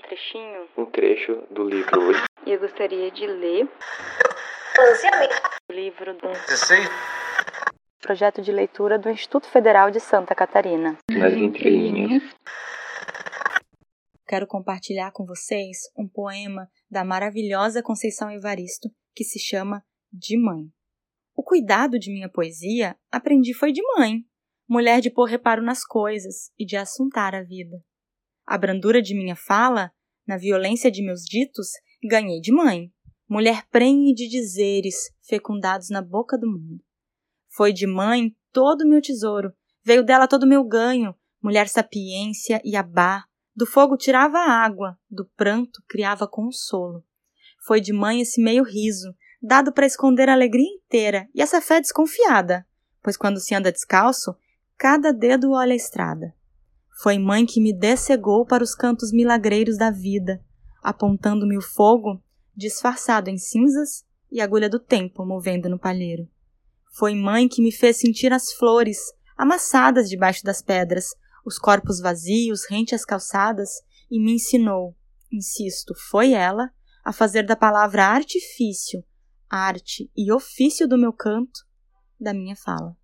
trechinho? Um trecho do livro. E eu gostaria de ler o livro do projeto de leitura do Instituto Federal de Santa Catarina. Nas entrelinhas. Quero compartilhar com vocês um poema da maravilhosa Conceição Evaristo que se chama De Mãe. O cuidado de minha poesia aprendi foi de mãe, mulher de pôr reparo nas coisas e de assuntar a vida. A brandura de minha fala, na violência de meus ditos, ganhei de mãe, mulher prenhe de dizeres fecundados na boca do mundo. Foi de mãe todo o meu tesouro, veio dela todo o meu ganho, mulher sapiência e abá, do fogo tirava água, do pranto criava consolo. Foi de mãe esse meio riso, dado para esconder a alegria inteira e essa fé desconfiada, pois quando se anda descalço, cada dedo olha a estrada. Foi mãe que me dessegou para os cantos milagreiros da vida, apontando-me o fogo, disfarçado em cinzas e agulha do tempo movendo no palheiro. Foi mãe que me fez sentir as flores, amassadas debaixo das pedras, os corpos vazios, rente às calçadas, e me ensinou, insisto, foi ela, a fazer da palavra artifício arte e ofício do meu canto, da minha fala.